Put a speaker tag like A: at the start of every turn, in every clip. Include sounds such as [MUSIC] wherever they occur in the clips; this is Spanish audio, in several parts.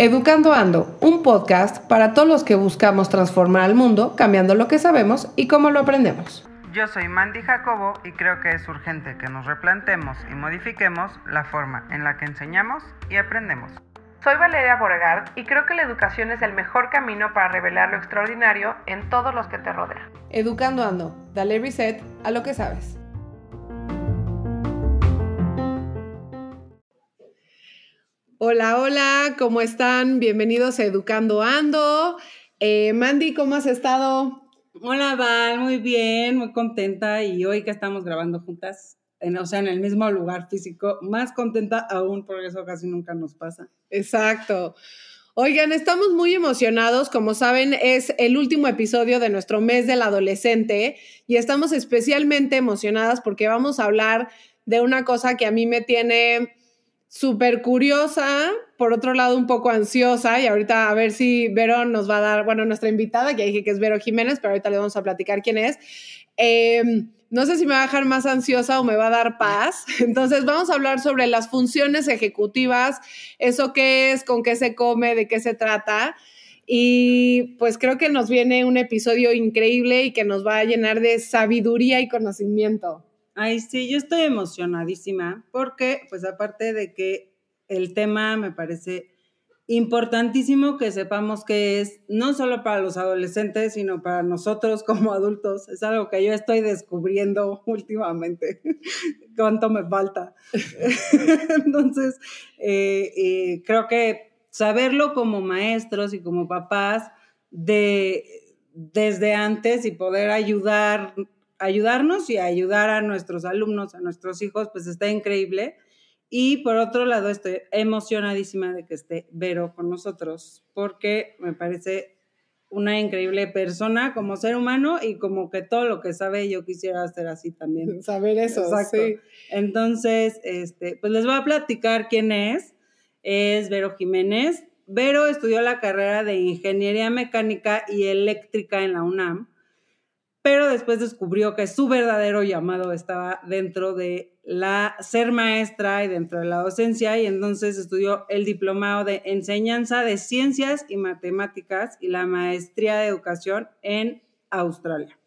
A: Educando Ando, un podcast para todos los que buscamos transformar al mundo cambiando lo que sabemos y cómo lo aprendemos.
B: Yo soy Mandy Jacobo y creo que es urgente que nos replantemos y modifiquemos la forma en la que enseñamos y aprendemos.
A: Soy Valeria Borgard y creo que la educación es el mejor camino para revelar lo extraordinario en todos los que te rodean. Educando Ando, dale reset a lo que sabes. Hola, hola, ¿cómo están? Bienvenidos a Educando Ando. Eh, Mandy, ¿cómo has estado?
C: Hola, Val, muy bien, muy contenta y hoy que estamos grabando juntas, en, o sea, en el mismo lugar físico, más contenta aún porque eso casi nunca nos pasa.
A: Exacto. Oigan, estamos muy emocionados. Como saben, es el último episodio de nuestro mes del adolescente y estamos especialmente emocionadas porque vamos a hablar de una cosa que a mí me tiene súper curiosa, por otro lado un poco ansiosa y ahorita a ver si Vero nos va a dar, bueno, nuestra invitada, ya dije que es Vero Jiménez, pero ahorita le vamos a platicar quién es. Em, no sé si me va a dejar más ansiosa o me va a dar paz. [LAUGHS] Entonces vamos a hablar sobre las funciones ejecutivas, eso qué es, con qué se come, de qué se trata. Y pues creo que nos viene un episodio increíble y que nos va a llenar de sabiduría y conocimiento.
C: Ay, sí, yo estoy emocionadísima porque, pues aparte de que el tema me parece importantísimo que sepamos que es no solo para los adolescentes, sino para nosotros como adultos. Es algo que yo estoy descubriendo [LAUGHS] últimamente. [LAUGHS] ¿Cuánto me falta? [LAUGHS] Entonces, eh, eh, creo que saberlo como maestros y como papás de desde antes y poder ayudar ayudarnos y ayudar a nuestros alumnos, a nuestros hijos, pues está increíble. Y por otro lado, estoy emocionadísima de que esté Vero con nosotros, porque me parece una increíble persona como ser humano y como que todo lo que sabe yo quisiera hacer así también. [LAUGHS]
A: Saber eso, Exacto. sí.
C: Entonces, este, pues les voy a platicar quién es. Es Vero Jiménez. Vero estudió la carrera de Ingeniería Mecánica y Eléctrica en la UNAM pero después descubrió que su verdadero llamado estaba dentro de la ser maestra y dentro de la docencia y entonces estudió el diplomado de enseñanza de ciencias y matemáticas y la maestría de educación en Australia.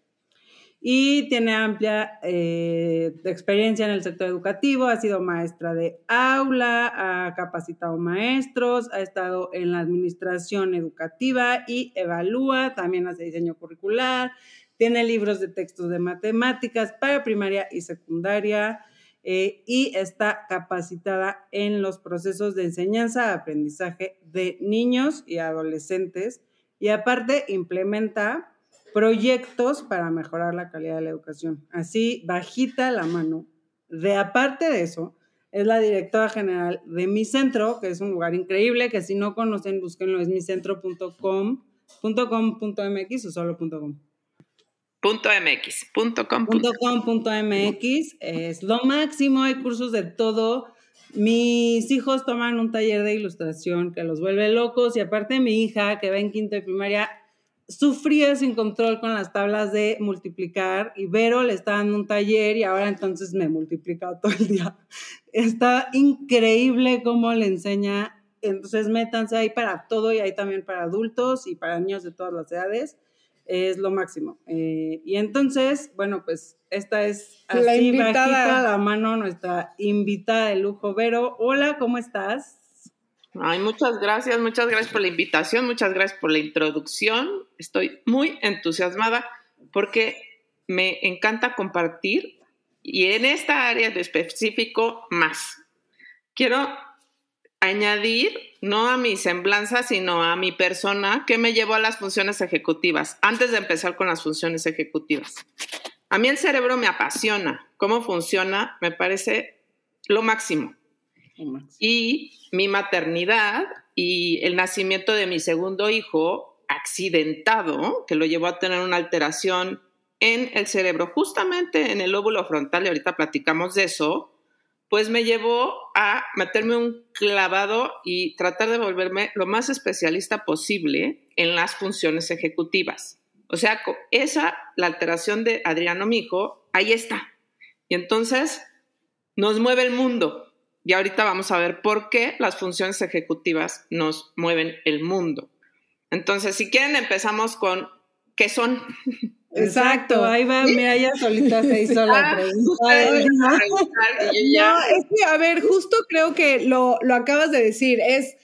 C: Y tiene amplia eh, experiencia en el sector educativo, ha sido maestra de aula, ha capacitado maestros, ha estado en la administración educativa y evalúa, también hace diseño curricular, tiene libros de textos de matemáticas para primaria y secundaria eh, y está capacitada en los procesos de enseñanza, aprendizaje de niños y adolescentes y aparte implementa proyectos para mejorar la calidad de la educación. Así, bajita la mano. De aparte de eso, es la directora general de mi centro, que es un lugar increíble, que si no conocen, búsquenlo, es micentro.com.com.mx o solo.com. .com.mx es lo máximo, hay cursos de todo. Mis hijos toman un taller de ilustración que los vuelve locos y aparte mi hija que va en quinto de primaria sufría sin control con las tablas de multiplicar y Vero le está dando un taller y ahora entonces me multiplica todo el día. Está increíble cómo le enseña. Entonces métanse ahí para todo y ahí también para adultos y para niños de todas las edades es lo máximo. Eh, y entonces, bueno, pues esta es así la invitada. la mano, nuestra invitada de lujo, Vero. Hola, ¿cómo estás?
D: Ay, muchas gracias, muchas gracias por la invitación, muchas gracias por la introducción. Estoy muy entusiasmada porque me encanta compartir y en esta área de específico más. Quiero añadir, no a mi semblanza, sino a mi persona, que me llevó a las funciones ejecutivas, antes de empezar con las funciones ejecutivas. A mí el cerebro me apasiona, cómo funciona, me parece lo máximo. Y mi maternidad y el nacimiento de mi segundo hijo, accidentado, que lo llevó a tener una alteración en el cerebro, justamente en el lóbulo frontal, y ahorita platicamos de eso, pues me llevó a meterme un clavado y tratar de volverme lo más especialista posible en las funciones ejecutivas. O sea, esa, la alteración de Adriano, mi hijo, ahí está. Y entonces, nos mueve el mundo. Y ahorita vamos a ver por qué las funciones ejecutivas nos mueven el mundo. Entonces, si quieren, empezamos con qué son.
C: Exacto, ahí va, mira, ella solita se hizo la
A: Ah,
C: pregunta.
A: No, es que, a ver, justo creo que lo, lo acabas de decir, es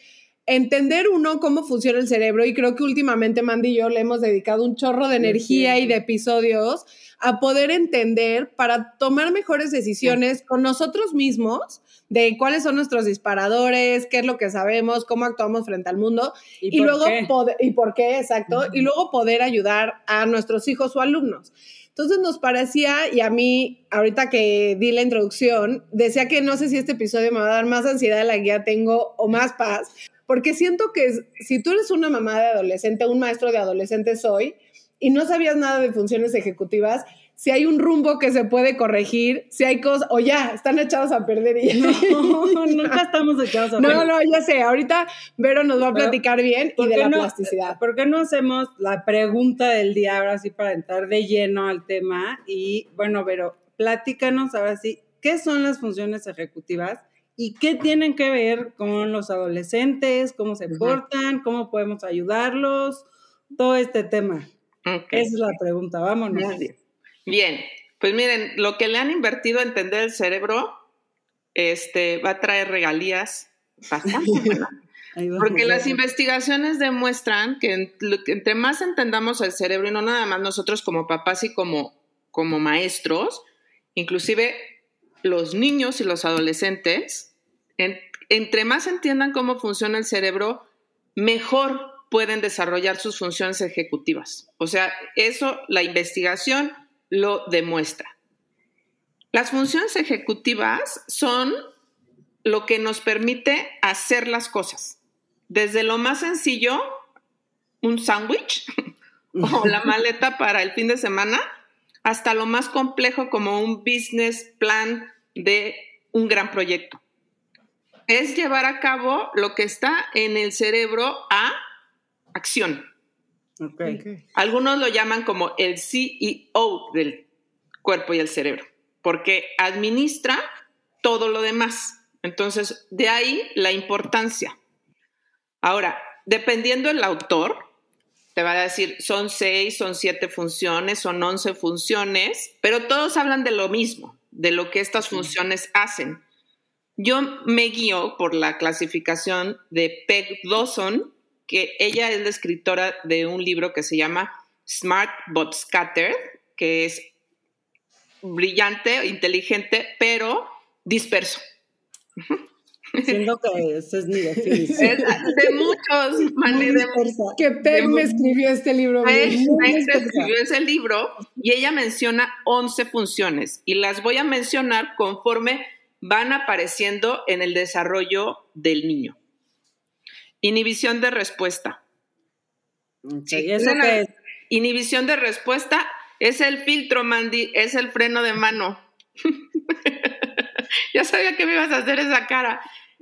A: entender uno cómo funciona el cerebro y creo que últimamente Mandy y yo le hemos dedicado un chorro de energía y de episodios a poder entender para tomar mejores decisiones con nosotros mismos de cuáles son nuestros disparadores, qué es lo que sabemos, cómo actuamos frente al mundo y,
C: por
A: luego
C: qué?
A: y por qué, exacto, y luego poder ayudar a nuestros hijos o alumnos. Entonces nos parecía, y a mí, ahorita que di la introducción, decía que no sé si este episodio me va a dar más ansiedad de la que ya tengo o más paz, porque siento que si tú eres una mamá de adolescente, un maestro de adolescentes hoy, y no sabías nada de funciones ejecutivas, si hay un rumbo que se puede corregir, si hay cosas, o ya, están echados a perder y.
C: No, [LAUGHS] nunca estamos echados a
A: No,
C: perder.
A: no, ya sé, ahorita Vero nos va a
C: Pero,
A: platicar bien y
C: ¿Por
A: de la
C: no-
A: plasticidad.
C: ¿Por qué no hacemos la pregunta del día ahora sí para entrar de lleno al tema? Y bueno, pero platícanos ahora sí, ¿qué son las funciones ejecutivas y qué tienen que ver con los adolescentes? ¿Cómo se
D: Ujú.
C: portan? ¿Cómo podemos ayudarlos? Todo este tema. Esa es la pregunta, vámonos.
D: Muy bien. Pues miren, lo que le han invertido a entender el cerebro este, va a traer regalías bastante [LAUGHS] buenas. Porque las investigaciones demuestran que entre más entendamos el cerebro, y no nada más nosotros como papás y como, como maestros, inclusive los niños y los adolescentes, en- entre más entiendan cómo funciona el cerebro, mejor pueden desarrollar sus funciones ejecutivas. O sea, eso la investigación lo demuestra. Las funciones ejecutivas son lo que nos permite hacer las cosas. Desde lo más sencillo, un sándwich [LAUGHS] o la maleta para el fin de semana, hasta lo más complejo como un business plan de un gran proyecto. Es llevar a cabo lo que está en el cerebro a acción.
C: Ok.
D: Algunos lo llaman como el CEO del cuerpo y el cerebro, porque administra todo lo demás. Entonces, de ahí la importancia. Ahora, dependiendo del autor, te va a decir, son seis, son siete funciones, son once funciones, pero todos hablan de lo mismo, de lo que estas funciones hacen. Yo me guío por la clasificación de Peg Dawson, que ella es la escritora de un libro que se llama Smart but Scattered, que es brillante, inteligente, pero disperso. [LAUGHS]
C: Siento que esa es mi definición.
D: Es de muchos, de
A: Que Peg me escribió este libro. Especial.
D: escribió ese libro y ella menciona 11 funciones y las voy a mencionar conforme van apareciendo en el desarrollo del niño. Inhibición de respuesta.
C: Ok,
D: Sí,
C: ¿y eso
D: una-
C: qué es?
D: Inhibición de respuesta es el filtro, Mandy, es el freno de mano. [LAUGHS] ya sabía que me ibas a hacer esa cara.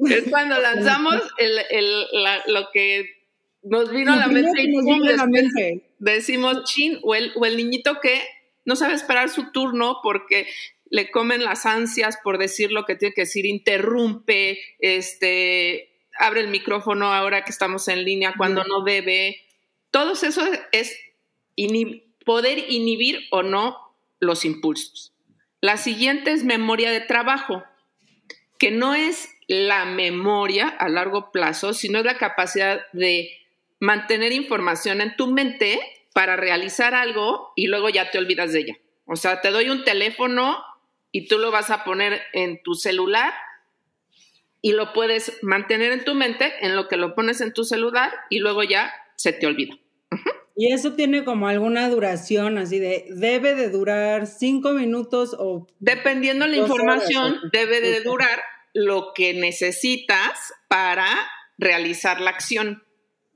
D: Es cuando [LAUGHS] lanzamos el- el- la- lo que nos vino a la mente y
A: la mente.
D: decimos chin, o el, o el niñito que no sabe esperar su turno porque le comen las ansias por decir lo que tiene que decir, interrumpe, este, abre el micrófono ahora que estamos en línea cuando no debe. Todo eso es poder inhibir o no los impulsos. La siguiente es memoria de trabajo, que no es la memoria a largo plazo, sino es la capacidad de mantener información en tu mente para realizar algo y luego ya te olvidas de ella. O sea, te doy un teléfono y tú lo vas a poner en tu celular y lo puedes mantener en tu mente en lo que lo pones en tu celular y luego ya se te olvida.
C: Y eso tiene como alguna duración, así de, debe de durar cinco minutos o...
D: Dependiendo la
C: horas,
D: información, debe de durar lo que necesitas para realizar la acción.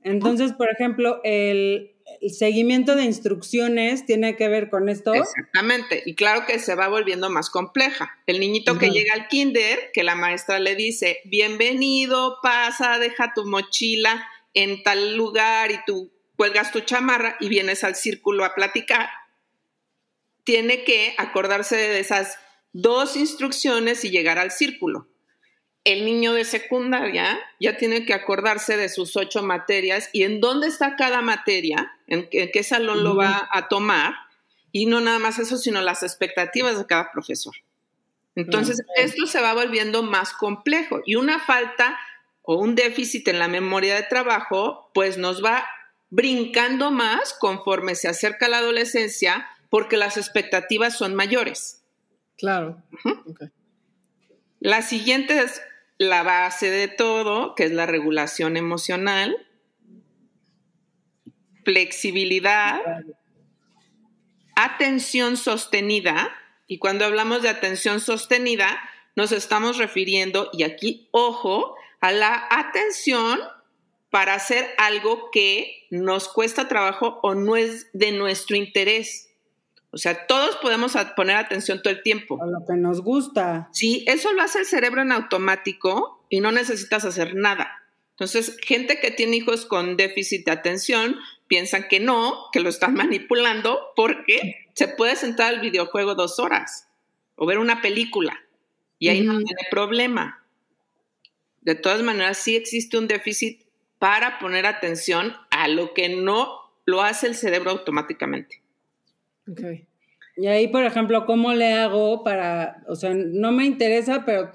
C: Entonces, por ejemplo, el, el seguimiento de instrucciones tiene que ver con esto.
D: Exactamente. Y claro que se va volviendo más compleja. El niñito que llega al kinder, que la maestra le dice, bienvenido, pasa, deja tu mochila en tal lugar y tú cuelgas tu chamarra y vienes al círculo a platicar. Tiene que acordarse de esas dos instrucciones y llegar al círculo. El niño de secundaria ya tiene que acordarse de sus ocho materias y en dónde está cada materia, en, qué salón lo va a tomar, y no nada más eso, sino las expectativas de cada profesor. Entonces, esto se va volviendo más complejo y una falta o un déficit en la memoria de trabajo, pues nos va brincando más conforme se acerca la adolescencia porque las expectativas son mayores.
A: Claro.
D: La siguiente es la base de todo, que es la regulación emocional, flexibilidad, atención sostenida, y cuando hablamos de atención sostenida, nos estamos refiriendo, y aquí, ojo, a la atención para hacer algo que nos cuesta trabajo o no es de nuestro interés. O sea, todos podemos poner atención todo el tiempo.
C: A lo que nos gusta.
D: Sí, eso lo hace el cerebro en automático y no necesitas hacer nada. Entonces, gente que tiene hijos con déficit de atención piensan que no, que lo están [LAUGHS] manipulando porque se puede sentar al videojuego dos horas o ver una película y ahí no tiene problema. De todas maneras, sí existe un déficit para poner atención a lo que no lo hace el cerebro automáticamente.
C: Okay. Y ahí, por ejemplo, ¿cómo le hago para, o sea, no me interesa, pero,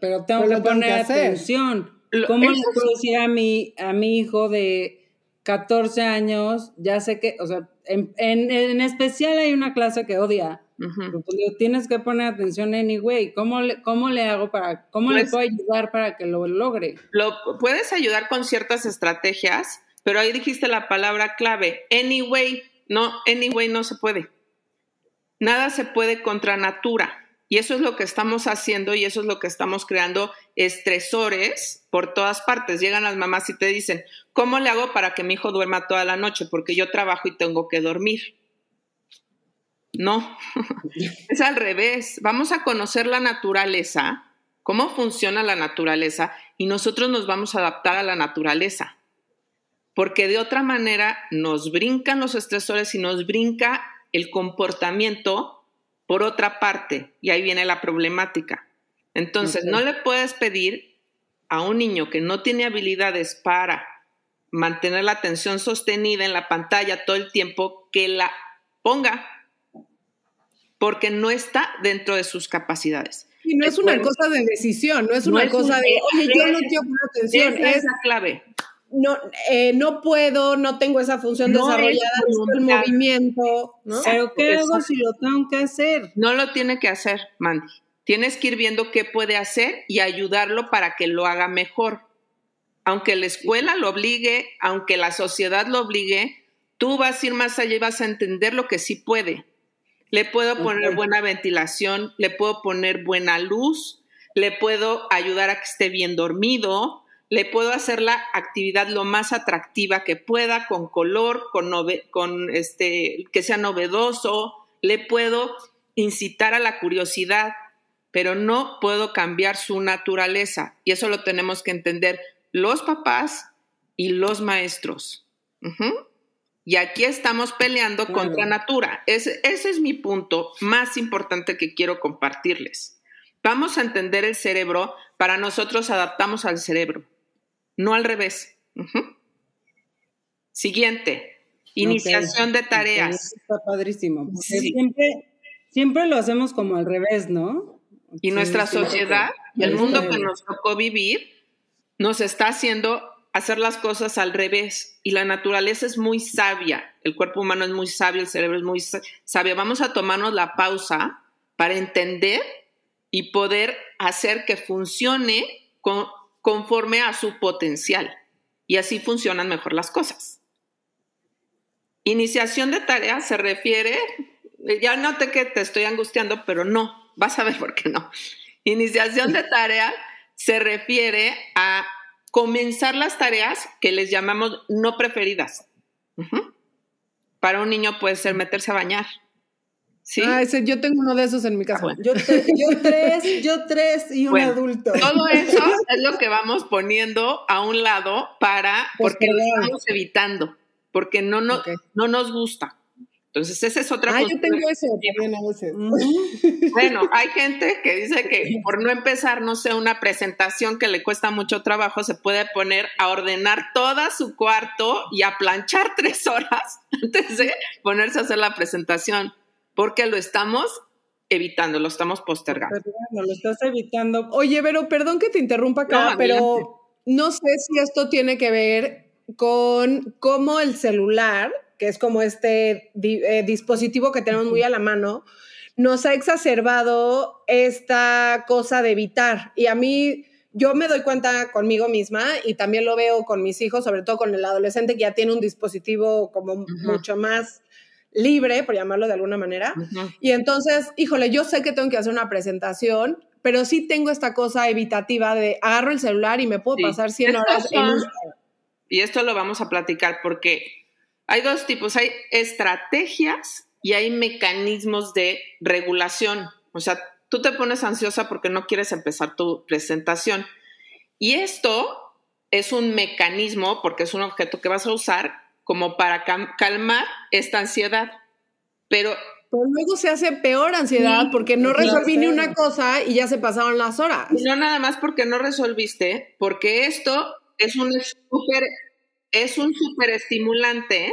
C: pero tengo que poner atención? ¿Cómo le puedo decir a mi, a mi hijo de 14 años, ya sé que, o sea, en, en, especial hay una clase que odia, pues, tienes que poner atención anyway. ¿Cómo le, cómo le hago para, cómo le pues puedo ayudar para que lo logre?
D: Lo puedes ayudar con ciertas estrategias, pero ahí dijiste la palabra clave, anyway. No, anyway no se puede. Nada se puede contra natura. Y eso es lo que estamos haciendo y eso es lo que estamos creando estresores por todas partes. Llegan las mamás y te dicen, ¿cómo le hago para que mi hijo duerma toda la noche? Porque yo trabajo y tengo que dormir. No, [LAUGHS] es al revés. Vamos a conocer la naturaleza, cómo funciona la naturaleza y nosotros nos vamos a adaptar a la naturaleza. Porque de otra manera nos brincan los estresores y nos brinca el comportamiento por otra parte. Y ahí viene la problemática. Entonces, no le puedes pedir a un niño que no tiene habilidades para mantener la atención sostenida en la pantalla todo el tiempo que la ponga porque no está dentro de sus capacidades.
A: Y no es una cosa de decisión, no es una cosa de, oye, yo no quiero poner atención.
D: es la clave.
A: No, eh, no puedo, no tengo esa función desarrollada, el movimiento. ¿no?
C: Pero ¿qué hago si lo tengo que hacer?
D: No lo tiene que hacer, Mandy. Tienes que ir viendo qué puede hacer y ayudarlo para que lo haga mejor. Aunque la escuela lo obligue, aunque la sociedad lo obligue, tú vas a ir más allá y vas a entender lo que sí puede. Le puedo poner buena ventilación, le puedo poner buena luz, le puedo ayudar a que esté bien dormido, le puedo hacer la actividad lo más atractiva que pueda, con color, con, con este, que sea novedoso, le puedo incitar a la curiosidad, pero no puedo cambiar su naturaleza. Y eso lo tenemos que entender los papás y los maestros. Y aquí estamos peleando contra natura. Ese, ese es mi punto más importante que quiero compartirles. Vamos a entender el cerebro, para nosotros adaptamos al cerebro, no al revés. Siguiente, iniciación de tareas.
C: Está padrísimo. Siempre, siempre lo hacemos como al revés, ¿no?
D: Y nuestra sociedad y el mundo que nos tocó vivir nos está haciendo hacer las cosas al revés. Y la naturaleza es muy sabia, el cuerpo humano es muy sabio, el cerebro es muy sabio. Vamos a tomarnos la pausa para entender y poder hacer que funcione conforme a su potencial. Y así funcionan mejor las cosas. Iniciación de tarea se refiere, ya noté que te estoy angustiando, pero no, vas a ver por qué no. Iniciación de tarea se refiere a comenzar las tareas que les llamamos no preferidas. Para un niño puede ser meterse a bañar. ¿Sí?
A: Ah, ese, yo tengo uno de esos en mi casa.
C: yo, tres, yo tres y un adulto.
D: Todo [LAUGHS] eso es lo que vamos poniendo a un lado para, porque lo estamos evitando, porque no, no, no nos gusta. Entonces, esa es otra
A: Ah, yo tengo ese también a veces.
D: Bueno, hay gente que dice que [LAUGHS] por no empezar, no sé, una presentación que le cuesta mucho trabajo, se puede poner a ordenar todo su cuarto y a planchar [LAUGHS] tres horas antes de ponerse a hacer la presentación, porque lo estamos evitando, lo estamos postergando.
C: Lo estás evitando.
A: Oye, pero perdón que te interrumpa acá,
D: No,
A: pero no sé si esto tiene que ver con cómo el celular, que es como este eh, dispositivo que tenemos muy a la mano, nos ha exacerbado esta cosa de evitar. Y a mí, yo me doy cuenta conmigo misma y también lo veo con mis hijos, sobre todo con el adolescente que ya tiene un dispositivo como mucho más libre, por llamarlo de alguna manera. Y entonces, híjole, yo sé que tengo que hacer una presentación, pero sí tengo esta cosa evitativa de agarro el celular y me puedo
D: Sí.
A: pasar 100
D: Estas
A: horas en Instagram.
D: Y esto lo vamos a platicar porque hay dos tipos, hay estrategias y hay mecanismos de regulación. O sea, tú te pones ansiosa porque no quieres empezar tu presentación. Y esto es un mecanismo, porque es un objeto que vas a usar como para calmar esta ansiedad. Pero
A: Pero luego se hace peor ansiedad
D: Sí,
A: porque no resolví ni una cosa y ya se pasaron las horas.
D: Y no nada más porque no resolviste, porque esto es un súper es un súper estimulante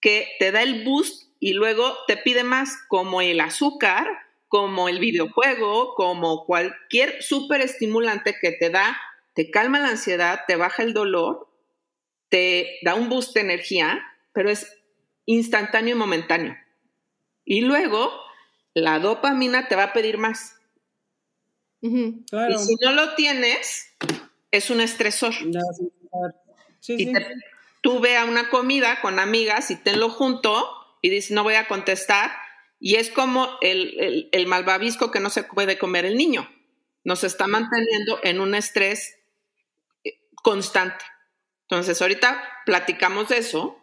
D: que te da el boost y luego te pide más, como el azúcar, como el videojuego, como cualquier súper estimulante que te da, te calma la ansiedad, te baja el dolor, te da un boost de energía, pero es instantáneo y momentáneo. Y luego la dopamina te va a pedir más.
C: Claro.
D: Y si no lo tienes, es un estresor.
C: Ya, sí, claro. Sí,
D: Y
C: sí.
D: te- tú ve a una comida con amigas y tenlo junto y dices, no voy a contestar. Y es como el, el, el malvavisco que no se puede comer el niño. Nos está manteniendo en un estrés eh, constante. Entonces, ahorita platicamos de eso.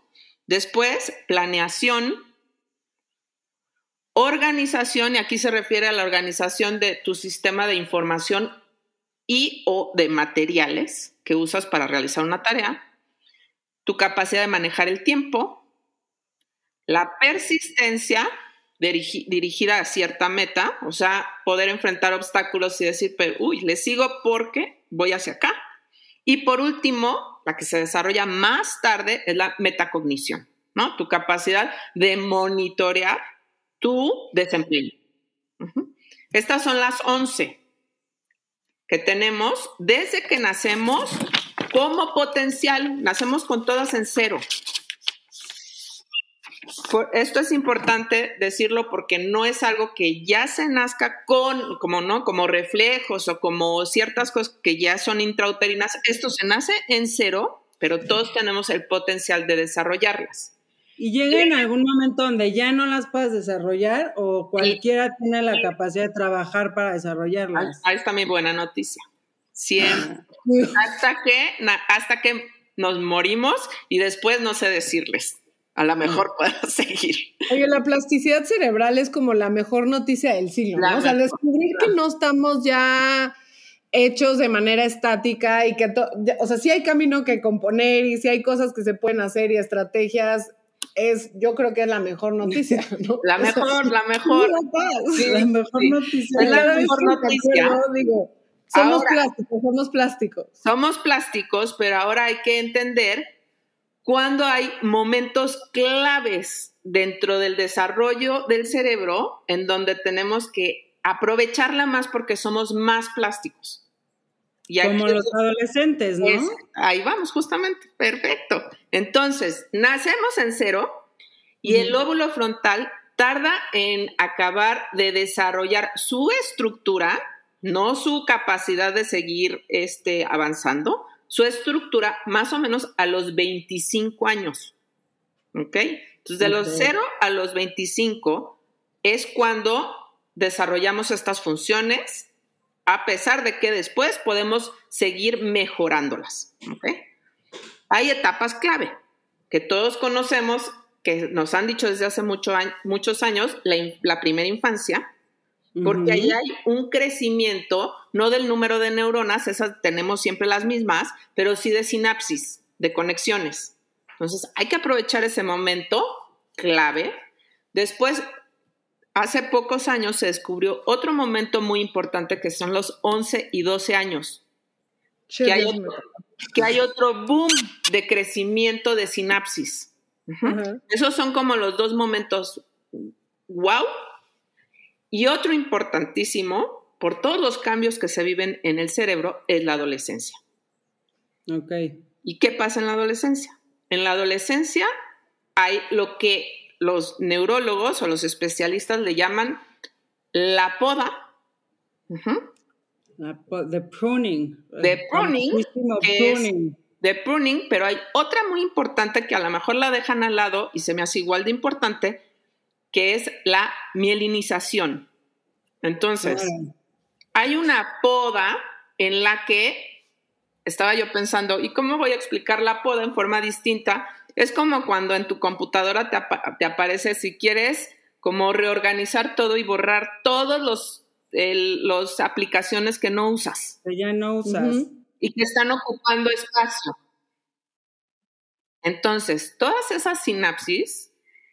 D: Después, planeación, organización, y aquí se refiere a la organización de tu sistema de información y o de materiales que usas para realizar una tarea, tu capacidad de manejar el tiempo, la persistencia dirigi- dirigida a cierta meta, o sea, poder enfrentar obstáculos y decir, pero, uy, le sigo porque voy hacia acá. Y por último, la que se desarrolla más tarde es la metacognición, ¿no? Tu capacidad de monitorear tu desempeño. Estas son las 11 que tenemos desde que nacemos como potencial. Nacemos con todas en cero. Por- esto es importante decirlo porque no es algo que ya se nazca con, como no, como reflejos o como ciertas cosas que ya son intrauterinas. Esto se nace en cero, pero todos tenemos el potencial de desarrollarlas.
C: Y llega en algún momento donde ya no las puedes desarrollar o cualquiera tiene la capacidad de trabajar para desarrollarlas.
D: ahí está mi buena noticia. Siempre. [LAUGHS] hasta que, hasta que nos morimos y después no sé decirles. A lo mejor puedo [LAUGHS] seguir.
A: Oye, la plasticidad cerebral es como la mejor noticia del siglo. O sea, descubrir que no estamos ya hechos de manera estática y que, o sea, sí hay camino que componer y sí hay cosas que se pueden hacer y estrategias, es, yo creo que es la mejor noticia, [LAUGHS] ¿no?
D: La
A: O sea,
D: mejor, la mejor. Sí,
C: la mejor
D: sí.
C: noticia.
D: Es la mejor noticia.
A: acuerdo, digo, somos
D: Ahora-
A: plásticos, somos plásticos.
D: Somos plásticos, pero ahora hay que entender cuándo hay momentos claves dentro del desarrollo del cerebro en donde tenemos que aprovecharla más porque somos más plásticos. Y
C: Como
D: es
C: los adolescentes, ¿no?
D: Es- ahí vamos, justamente. Perfecto. Entonces, nacemos en cero y el lóbulo frontal tarda en acabar de desarrollar su estructura, no su capacidad de seguir este, avanzando, su estructura más o menos a los 25 años. ¿Ok? Entonces, de los
C: Ok.
D: 0 a los 25 es cuando desarrollamos estas funciones, a pesar de que después podemos seguir mejorándolas. ¿ok? Hay etapas clave que todos conocemos, que nos han dicho desde hace mucho año- muchos años, la primera infancia, porque ahí hay un crecimiento, no del número de neuronas, esas tenemos siempre las mismas, pero sí de sinapsis, de conexiones. Entonces, hay que aprovechar ese momento clave. Después, hace pocos años se descubrió otro momento muy importante que son los 11 y 12 años. Que hay, otro, que hay, otro, boom de crecimiento de sinapsis. Esos son como los dos momentos wow. Y otro importantísimo, por todos los cambios que se viven en el cerebro, es la adolescencia.
C: Ok.
D: ¿Y qué pasa en la adolescencia? En la adolescencia hay lo que los neurólogos o los especialistas le llaman la poda.
C: De pruning.
D: De pruning. pruning. de pruning, pero hay otra muy importante que a lo mejor la dejan al lado y se me hace igual de importante, que es la mielinización. Entonces, hay una poda en la que estaba yo pensando, ¿y cómo voy a explicar la poda en forma distinta? Es como cuando en tu computadora te, aparece, si quieres, como reorganizar todo y borrar todos los las aplicaciones que no usas.
C: Que ya no usas.
D: Y que están ocupando espacio. Entonces, todas esas sinapsis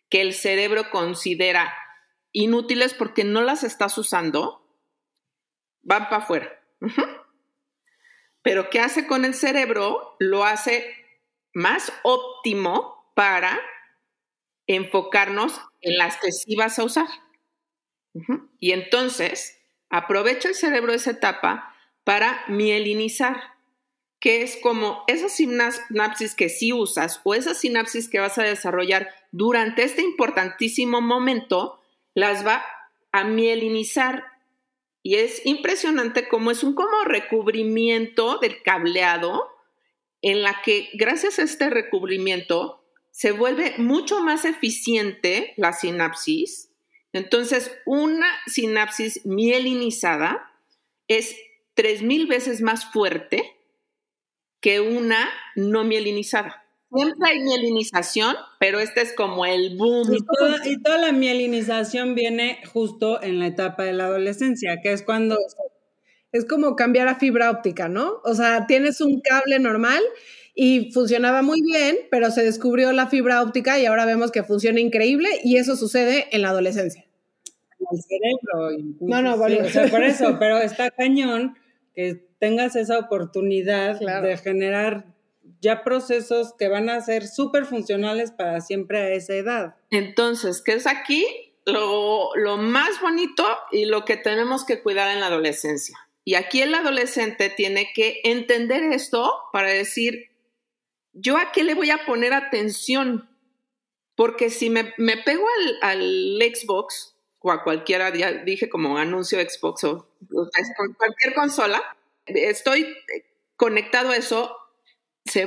D: que el cerebro considera inútiles porque no las estás usando, van para afuera. Pero ¿qué hace con el cerebro? Lo hace más óptimo para enfocarnos en las que sí vas a usar. Y entonces, aprovecha el cerebro esa etapa para mielinizar, que es como esas sinapsis que sí usas o esas sinapsis que vas a desarrollar durante este importantísimo momento, las va a mielinizar y es impresionante cómo es un como recubrimiento del cableado en la que gracias a este recubrimiento se vuelve mucho más eficiente la sinapsis. Entonces, una sinapsis mielinizada es 3.000 veces más fuerte que una no mielinizada. Siempre hay mielinización, pero este es como el boom.
C: Y toda, la mielinización viene justo en la etapa de la adolescencia, que es cuando...
A: Es como cambiar a fibra óptica, ¿no? O sea, tienes un cable normal y funcionaba muy bien, pero se descubrió la fibra óptica y ahora vemos que funciona increíble y eso sucede en la adolescencia.
C: El cerebro. No, no, vale. o sea, por eso, pero está cañón que tengas esa oportunidad de generar ya procesos que van a ser súper funcionales para siempre a esa edad.
D: Entonces, ¿qué es aquí lo, lo más bonito y lo que tenemos que cuidar en la adolescencia? Y aquí el adolescente tiene que entender esto para decir, ¿yo a qué le voy a poner atención? Porque si me, me pego al, al, Xbox o a cualquiera, ya dije como anuncio Xbox o, o cualquier consola, estoy conectado a eso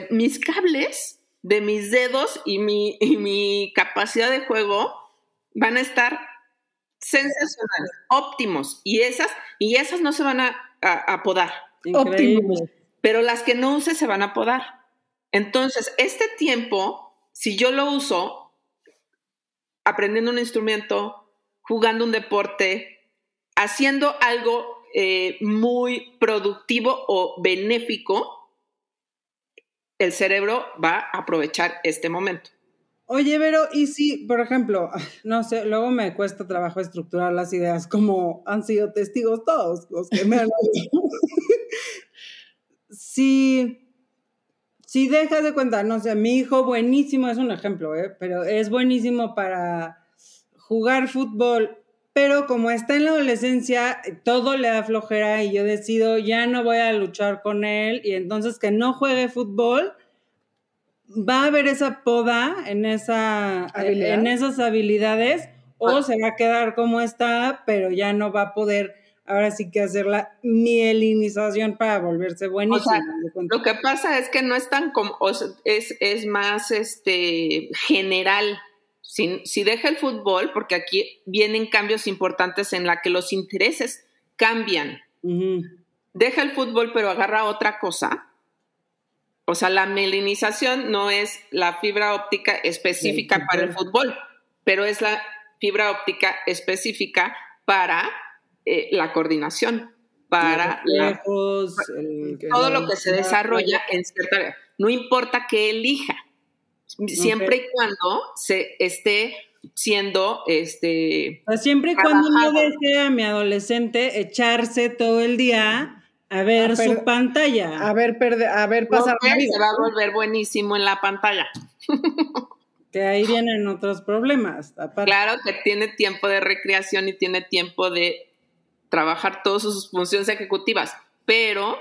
D: mis cables de mis dedos y mi, mi capacidad de juego van a estar sensacionales, óptimos. Y esas, y esas no se van a, a, podar.
A: Óptimos.
D: Pero las que no use se van a podar. Entonces, este tiempo, si yo lo uso aprendiendo un instrumento, jugando un deporte, haciendo algo eh, muy productivo o benéfico, el cerebro va a aprovechar este momento.
C: Oye, pero, ¿y si, por ejemplo, [LAUGHS] no sé, luego me cuesta trabajo estructurar las ideas como han sido testigos todos los que me han [LAUGHS] si, si dejas de cuenta, no sé, mi hijo buenísimo, es un ejemplo, ¿eh? pero es buenísimo para jugar fútbol, pero como está en la adolescencia, todo le da flojera y yo decido ya no voy a luchar con él y entonces que no juegue fútbol, va a haber esa poda en, esa, en esas habilidades o ah. se va a quedar como está, pero ya no va a poder ahora sí que hacer la mielinización para volverse buenísimo.
D: lo que pasa es que no es tan como, es, es más este general si, deja el fútbol, porque aquí vienen cambios importantes en la que los intereses cambian. Deja el fútbol, pero agarra otra cosa. O sea, la melinización no es la fibra óptica específica para el fútbol, pero es la fibra óptica específica para eh, la coordinación, para todo lo que se desarrolla en cierta... No importa qué elija, siempre y cuando se esté siendo este
C: siempre y cuando no desee a mi adolescente echarse todo el día a ver su pantalla.
A: A ver, perde, a ver pasar
D: no, Se va a volver buenísimo en la pantalla. [LAUGHS]
C: que ahí vienen otros problemas.
D: Claro que tiene tiempo de recreación y tiene tiempo de trabajar todas sus funciones ejecutivas, pero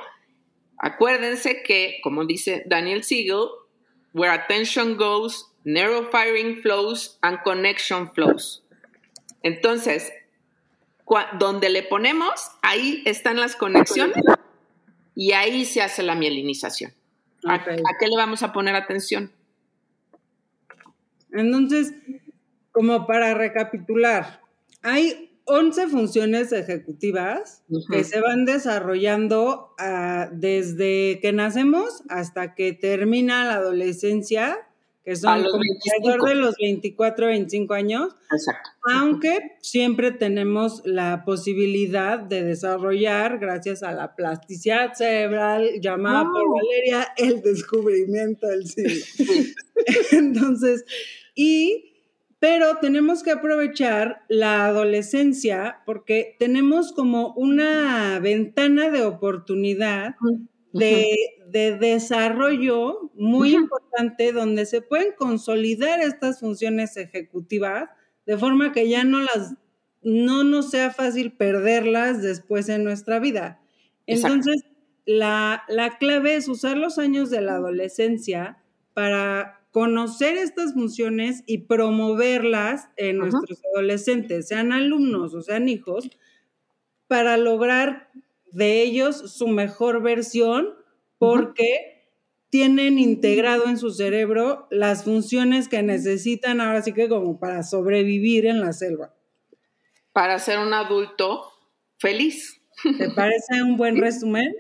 D: acuérdense que, como dice Daniel Siegel, where attention goes, narrow firing flows and connection flows. Entonces, donde le ponemos, ahí están las conexiones y ahí se hace la mielinización. ¿A, qué le vamos a poner atención?
C: Entonces, como para recapitular, hay 11 funciones ejecutivas que se van desarrollando ah, desde que nacemos hasta que termina la adolescencia, que son alrededor de los 24, 25 años.
D: Exacto.
C: Aunque siempre tenemos la posibilidad de desarrollar, gracias a la plasticidad cerebral llamada por Valeria, el descubrimiento del siglo. [LAUGHS] Entonces, y pero tenemos que aprovechar la adolescencia porque tenemos como una ventana de oportunidad de, desarrollo muy importante donde se pueden consolidar estas funciones ejecutivas de forma que ya no las no nos sea fácil perderlas después en nuestra vida. Entonces, la, la clave es usar los años de la adolescencia para conocer estas funciones y promoverlas en nuestros adolescentes, sean alumnos o sean hijos, para lograr de ellos su mejor versión, porque tienen integrado en su cerebro las funciones que necesitan ahora sí que como para sobrevivir en la selva.
D: Para ser un adulto feliz.
C: ¿Te parece un buen resumen?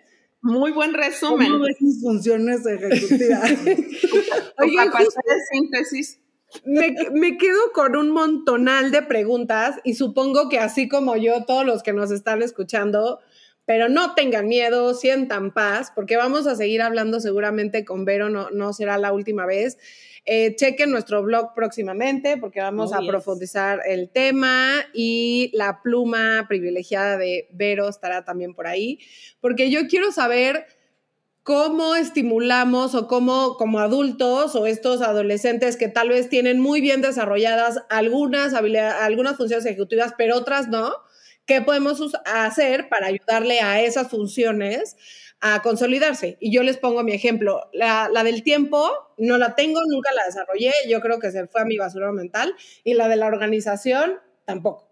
D: Muy buen resumen.
C: ¿Cómo ves mis funciones ejecutivas? [LAUGHS]
A: Oye, de síntesis. Me, me, quedo con un montonal de preguntas y supongo que así como yo, todos los que nos están escuchando, pero no tengan miedo, sientan paz, porque vamos a seguir hablando seguramente con Vero, no, no será la última vez. Eh, chequen nuestro blog próximamente porque vamos a profundizar el tema y la pluma privilegiada de Vero estará también por ahí, porque yo quiero saber cómo estimulamos o cómo como adultos o estos adolescentes que tal vez tienen muy bien desarrolladas algunas habilidades, algunas funciones ejecutivas, pero otras no, ¿qué podemos hacer para ayudarle a esas funciones a consolidarse. Y yo les pongo mi ejemplo. La, del tiempo no la tengo, nunca la desarrollé, yo creo que se fue a mi basura mental. Y la de la organización tampoco.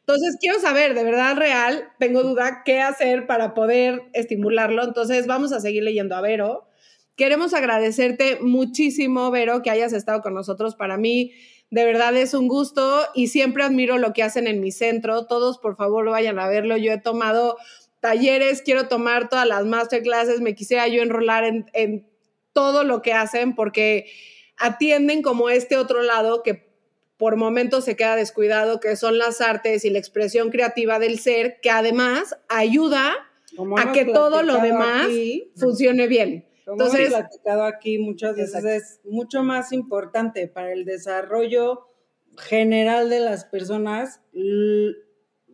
A: Entonces, quiero saber, de verdad real, tengo duda qué hacer para poder estimularlo. Entonces, vamos a seguir leyendo a Vero. Queremos agradecerte muchísimo, Vero, que hayas estado con nosotros. Para mí, de verdad es un gusto y siempre admiro lo que hacen en mi centro. Todos, por favor, vayan a verlo. Yo he tomado talleres, quiero tomar todas las masterclasses, me quisiera yo enrolar en, todo lo que hacen porque atienden como este otro lado que por momentos se queda descuidado, que son las artes y la expresión creativa del ser, que además ayuda a que todo lo demás funcione bien.
C: Como Entonces, hemos platicado aquí muchas veces, es mucho más importante para el desarrollo general de las personas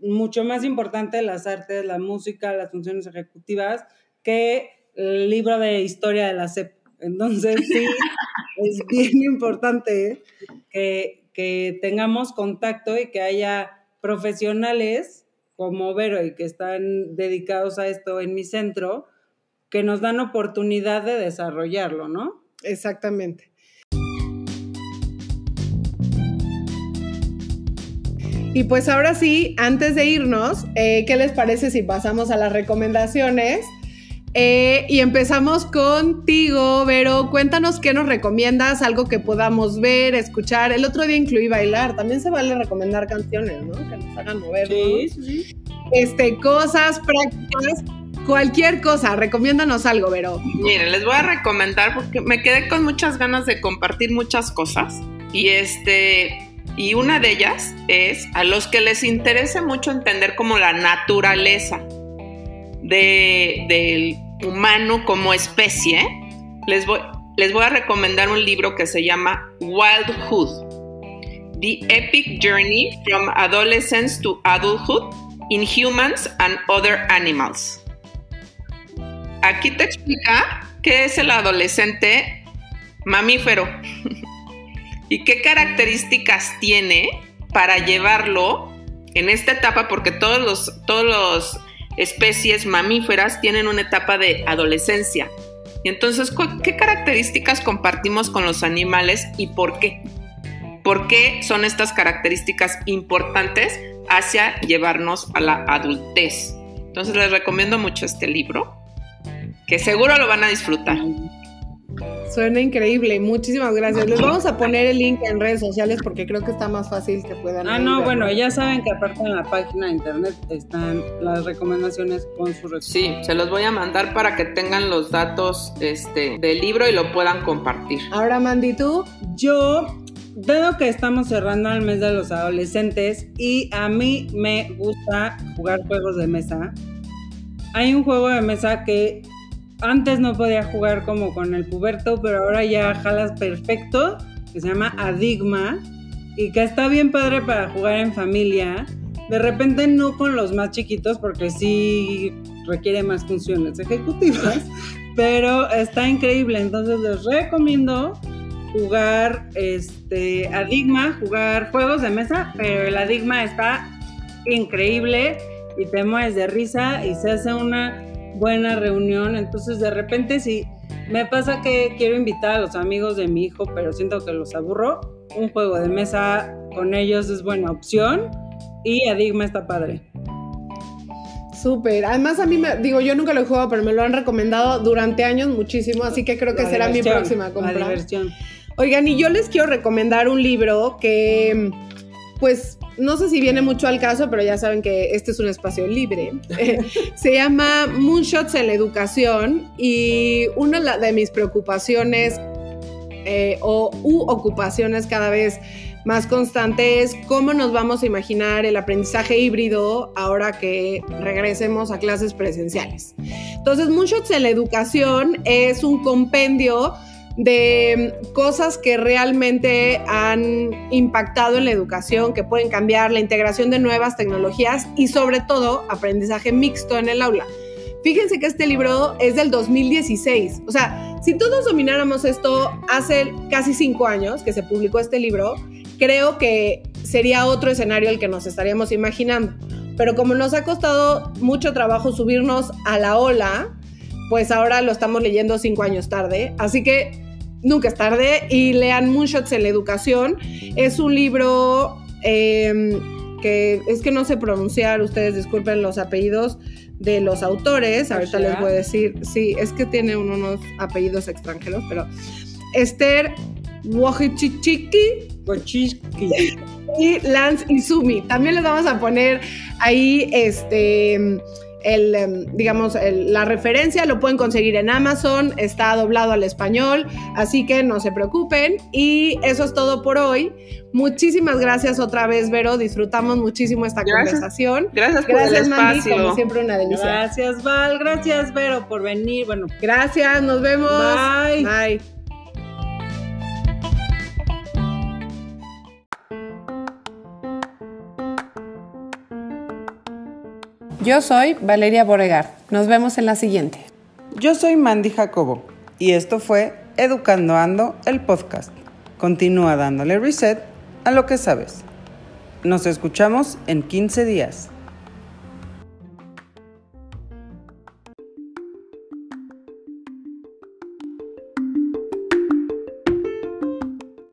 C: mucho más importante las artes, la música, las funciones ejecutivas, que el libro de historia de la CEP. Entonces, sí, [LAUGHS] es bien importante que, que tengamos contacto y que haya profesionales como Vero y que están dedicados a esto en mi centro, que nos dan oportunidad de desarrollarlo, ¿no?
A: Exactamente. Y pues ahora sí, antes de irnos, eh, ¿qué les parece si pasamos a las recomendaciones? Eh, y empezamos contigo, Vero. Cuéntanos qué nos recomiendas, algo que podamos ver, escuchar. El otro día incluí bailar. También se vale recomendar canciones, ¿no? Que nos hagan mover. Sí, sí. Este, cosas prácticas, cualquier cosa. Recomiéndanos algo, Vero.
D: Miren, les voy a recomendar porque me quedé con muchas ganas de compartir muchas cosas. Y este, y una de ellas es a los que les interese mucho entender como la naturaleza del humano como especie, les voy, les voy a recomendar un libro que se llama Wildhood. The Epic Journey from Adolescence to Adulthood in Humans and Other Animals. Aquí te explica qué es el adolescente mamífero [LAUGHS] y qué características tiene para llevarlo en esta etapa, porque todos los, todos los especies mamíferas tienen una etapa de adolescencia. Y entonces, ¿qué características compartimos con los animales y por qué? ¿Por qué son estas características importantes hacia llevarnos a la adultez? Entonces les recomiendo mucho este libro, que seguro lo van a disfrutar.
A: Suena increíble, muchísimas gracias. Les vamos a poner el link en redes sociales porque creo que está más fácil que puedan.
C: Ah, no, bueno, ya saben que aparte en la página de internet están las recomendaciones con su
D: Sí, se los voy a mandar para que tengan los datos este, del libro y lo puedan compartir.
A: Ahora, Mandy, tú.
C: Yo Dado que estamos cerrando el mes de los adolescentes y a mí me gusta jugar juegos de mesa, hay un juego de mesa que antes no podía jugar como con el puberto, pero ahora ya jalas perfecto, que se llama Adigma y que está bien padre para jugar en familia. De repente no con los más chiquitos porque sí requiere más funciones ejecutivas, [LAUGHS] pero está increíble, entonces les recomiendo jugar este Adigma, jugar juegos de mesa, pero el Adigma está increíble y te mueves de risa y se hace una buena reunión. Entonces, de repente, si me pasa que quiero invitar a los amigos de mi hijo, pero siento que los aburro, un juego de mesa con ellos es buena opción y Adigma está padre.
A: Súper. Además, a mí me digo, yo nunca lo he jugado, pero me lo han recomendado durante años muchísimo, así que creo que será mi próxima compra.
C: La diversión.
A: Oigan, y yo les quiero recomendar un libro que, pues, no sé si viene mucho al caso, pero ya saben que este es un espacio libre. [LAUGHS] Se llama Moonshots en la educación y una de mis preocupaciones eh, o u ocupaciones cada vez más constante es cómo nos vamos a imaginar el aprendizaje híbrido ahora que regresemos a clases presenciales. Entonces, Moonshots en la educación es un compendio de cosas que realmente han impactado en la educación, que pueden cambiar la integración de nuevas tecnologías y sobre todo aprendizaje mixto en el aula. Fíjense que este libro es del 2016. O sea, si todos domináramos esto hace casi cinco años que se publicó este libro, creo que sería otro escenario el que nos estaríamos imaginando. Pero como nos ha costado mucho trabajo subirnos a la ola, pues ahora lo estamos leyendo cinco años tarde. Así que nunca es tarde y lean Moonshots en la educación. Es un libro em, que es que no sé pronunciar, ustedes disculpen los apellidos de los autores, ahorita les voy a decir, sí, es que tiene unos apellidos extranjeros, pero Esther Wajichichiki y Lance Izumi. También les vamos a poner ahí este el, em, digamos, la referencia lo pueden conseguir en Amazon, está doblado al español, así que no se preocupen. Y eso es todo por hoy. Muchísimas gracias otra vez, Vero. Disfrutamos muchísimo esta conversación.
D: Gracias por gracias, el Mandy,
A: como siempre una delicia.
C: Gracias, Val. Gracias, Vero, por venir. Bueno,
A: gracias. Nos vemos.
C: Bye.
A: Bye. Yo soy Valeria Boregar. Nos vemos en la siguiente.
B: Yo soy Mandy Jacobo y esto fue Educando Ando, el podcast. Continúa dándole reset a lo que sabes. Nos escuchamos en 15 días.